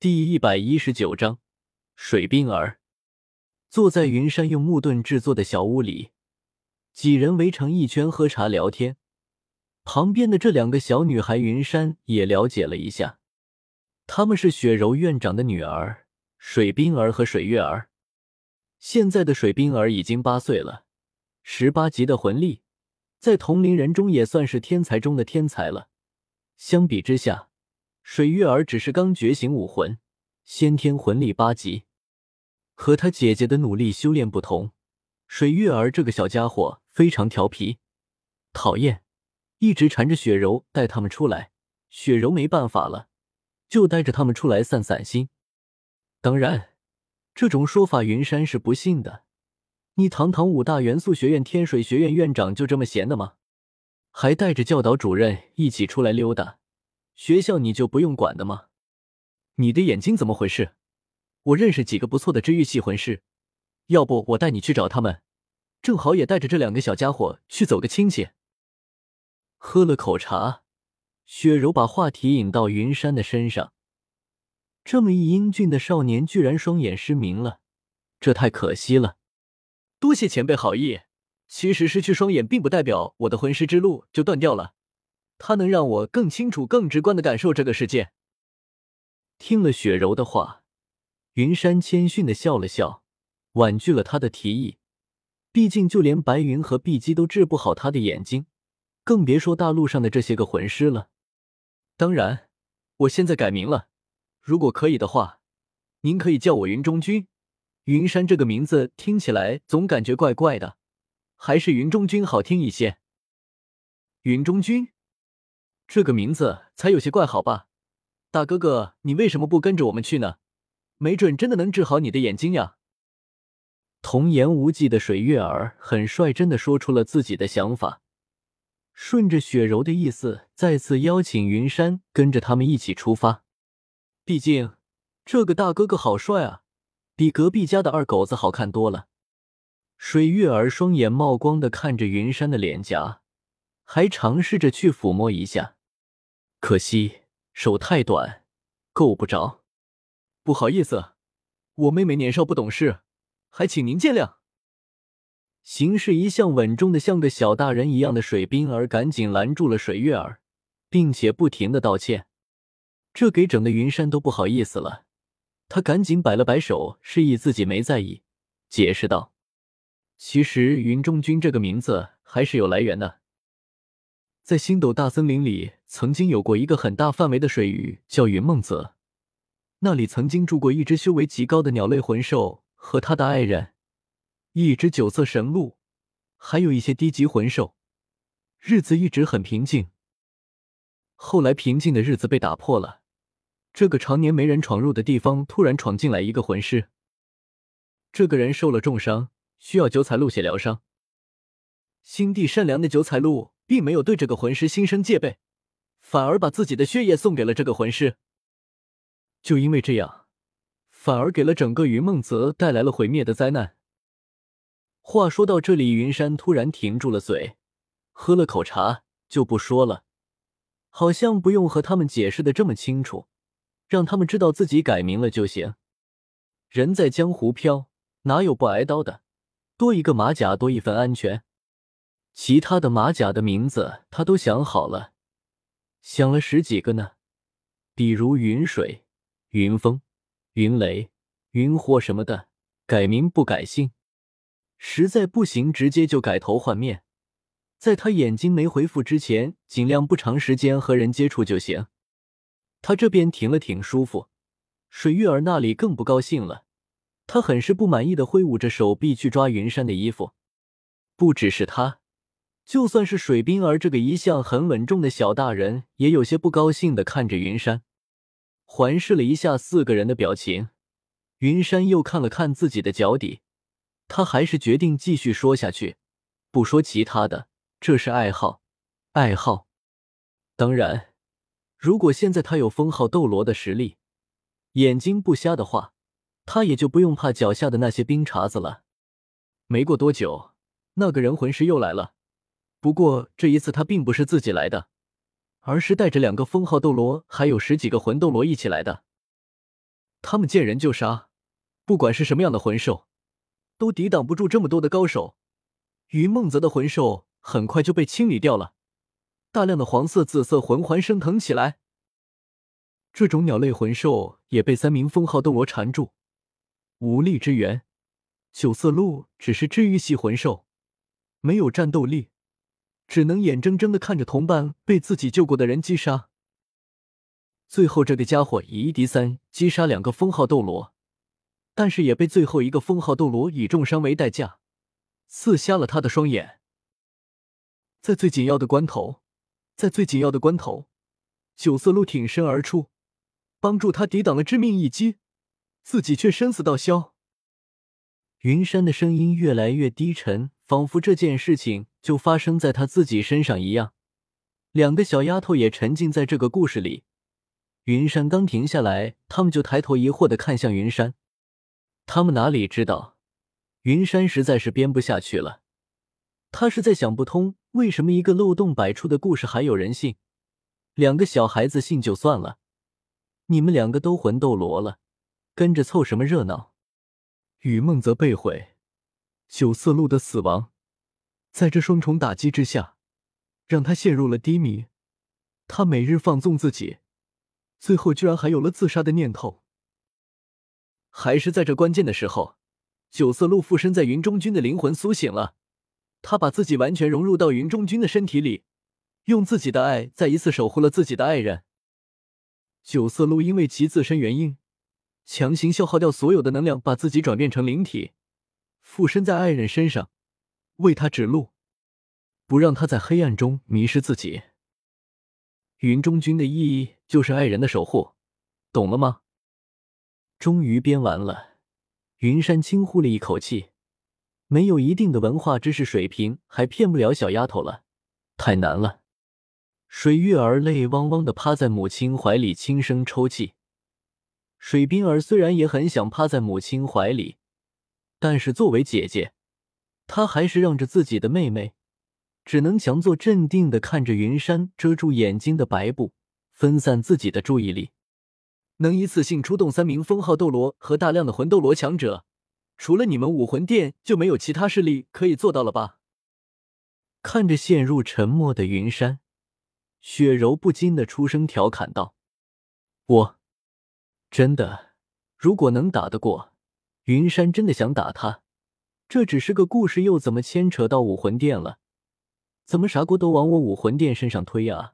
第一百一十九章，水冰儿坐在云山用木盾制作的小屋里，几人围成一圈喝茶聊天。旁边的这两个小女孩，云山也了解了一下，她们是雪柔院长的女儿水冰儿和水月儿。现在的水冰儿已经八岁了，十八级的魂力，在同龄人中也算是天才中的天才了。相比之下，水月儿只是刚觉醒武魂，先天魂力八级，和她姐姐的努力修炼不同。水月儿这个小家伙非常调皮，讨厌，一直缠着雪柔带他们出来。雪柔没办法了，就带着他们出来散散心。当然，这种说法云山是不信的。你堂堂五大元素学院天水学院院长就这么闲的吗？还带着教导主任一起出来溜达？学校你就不用管的吗？你的眼睛怎么回事？我认识几个不错的治愈系魂师，要不我带你去找他们，正好也带着这两个小家伙去走个亲戚。喝了口茶，雪柔把话题引到云山的身上。这么一英俊的少年，居然双眼失明了，这太可惜了。多谢前辈好意，其实失去双眼并不代表我的魂师之路就断掉了。它能让我更清楚、更直观的感受这个世界。听了雪柔的话，云山谦逊的笑了笑，婉拒了他的提议。毕竟，就连白云和碧姬都治不好他的眼睛，更别说大陆上的这些个魂师了。当然，我现在改名了，如果可以的话，您可以叫我云中君。云山这个名字听起来总感觉怪怪的，还是云中君好听一些。云中君。这个名字才有些怪，好吧，大哥哥，你为什么不跟着我们去呢？没准真的能治好你的眼睛呀！童言无忌的水月儿很率真的说出了自己的想法，顺着雪柔的意思，再次邀请云山跟着他们一起出发。毕竟这个大哥哥好帅啊，比隔壁家的二狗子好看多了。水月儿双眼冒光的看着云山的脸颊，还尝试着去抚摸一下。可惜手太短，够不着。不好意思，我妹妹年少不懂事，还请您见谅。行事一向稳重的像个小大人一样的水冰儿赶紧拦住了水月儿，并且不停的道歉。这给整的云山都不好意思了，他赶紧摆了摆手，示意自己没在意，解释道：“其实云中君这个名字还是有来源的。”在星斗大森林里，曾经有过一个很大范围的水域，叫云梦泽。那里曾经住过一只修为极高的鸟类魂兽和他的爱人，一只九色神鹿，还有一些低级魂兽。日子一直很平静。后来，平静的日子被打破了。这个常年没人闯入的地方，突然闯进来一个魂师。这个人受了重伤，需要九彩鹿血疗伤。心地善良的九彩鹿。并没有对这个魂师心生戒备，反而把自己的血液送给了这个魂师。就因为这样，反而给了整个云梦泽带来了毁灭的灾难。话说到这里，云山突然停住了嘴，喝了口茶就不说了，好像不用和他们解释的这么清楚，让他们知道自己改名了就行。人在江湖飘，哪有不挨刀的？多一个马甲，多一份安全。其他的马甲的名字他都想好了，想了十几个呢，比如云水、云风、云雷、云火什么的，改名不改姓，实在不行直接就改头换面。在他眼睛没恢复之前，尽量不长时间和人接触就行。他这边停了挺舒服，水月儿那里更不高兴了，他很是不满意的挥舞着手臂去抓云山的衣服，不只是他。就算是水冰儿这个一向很稳重的小大人，也有些不高兴的看着云山，环视了一下四个人的表情。云山又看了看自己的脚底，他还是决定继续说下去，不说其他的，这是爱好，爱好。当然，如果现在他有封号斗罗的实力，眼睛不瞎的话，他也就不用怕脚下的那些冰碴子了。没过多久，那个人魂师又来了。不过这一次他并不是自己来的，而是带着两个封号斗罗，还有十几个魂斗罗一起来的。他们见人就杀，不管是什么样的魂兽，都抵挡不住这么多的高手。云梦泽的魂兽很快就被清理掉了，大量的黄色、紫色魂环升腾起来。这种鸟类魂兽也被三名封号斗罗缠住，无力支援。九色鹿只是治愈系魂兽，没有战斗力，只能眼睁睁的看着同伴被自己救过的人击杀。最后，这个家伙以一敌三，击杀两个封号斗罗，但是也被最后一个封号斗罗以重伤为代价。刺瞎了他的双眼，在最紧要的关头，在最紧要的关头，九色鹿挺身而出，帮助他抵挡了致命一击，自己却生死道消。云山的声音越来越低沉，仿佛这件事情就发生在他自己身上一样。两个小丫头也沉浸在这个故事里。云山刚停下来，他们就抬头疑惑的看向云山，他们哪里知道？云山实在是编不下去了，他实在想不通，为什么一个漏洞百出的故事还有人信？两个小孩子信就算了，你们两个都魂斗罗了，跟着凑什么热闹？雨梦泽被毁，九色鹿的死亡，在这双重打击之下，让他陷入了低迷。他每日放纵自己，最后居然还有了自杀的念头。还是在这关键的时候。九色鹿附身在云中君的灵魂苏醒了，他把自己完全融入到云中君的身体里，用自己的爱再一次守护了自己的爱人。九色鹿因为其自身原因，强行消耗掉所有的能量，把自己转变成灵体，附身在爱人身上，为他指路，不让他在黑暗中迷失自己。云中君的意义就是爱人的守护，懂了吗？终于编完了。云山轻呼了一口气，没有一定的文化知识水平，还骗不了小丫头了，太难了。水月儿泪汪汪的趴在母亲怀里，轻声抽泣。水冰儿虽然也很想趴在母亲怀里，但是作为姐姐，他还是让着自己的妹妹，只能强作镇定的看着云山遮住眼睛的白布，分散自己的注意力。能一次性出动三名封号斗罗和大量的魂斗罗强者，除了你们武魂殿，就没有其他势力可以做到了吧？看着陷入沉默的云山，雪柔不禁的出声调侃道：“我真的，如果能打得过云山，真的想打他。这只是个故事，又怎么牵扯到武魂殿了？怎么啥锅都往我武魂殿身上推啊？”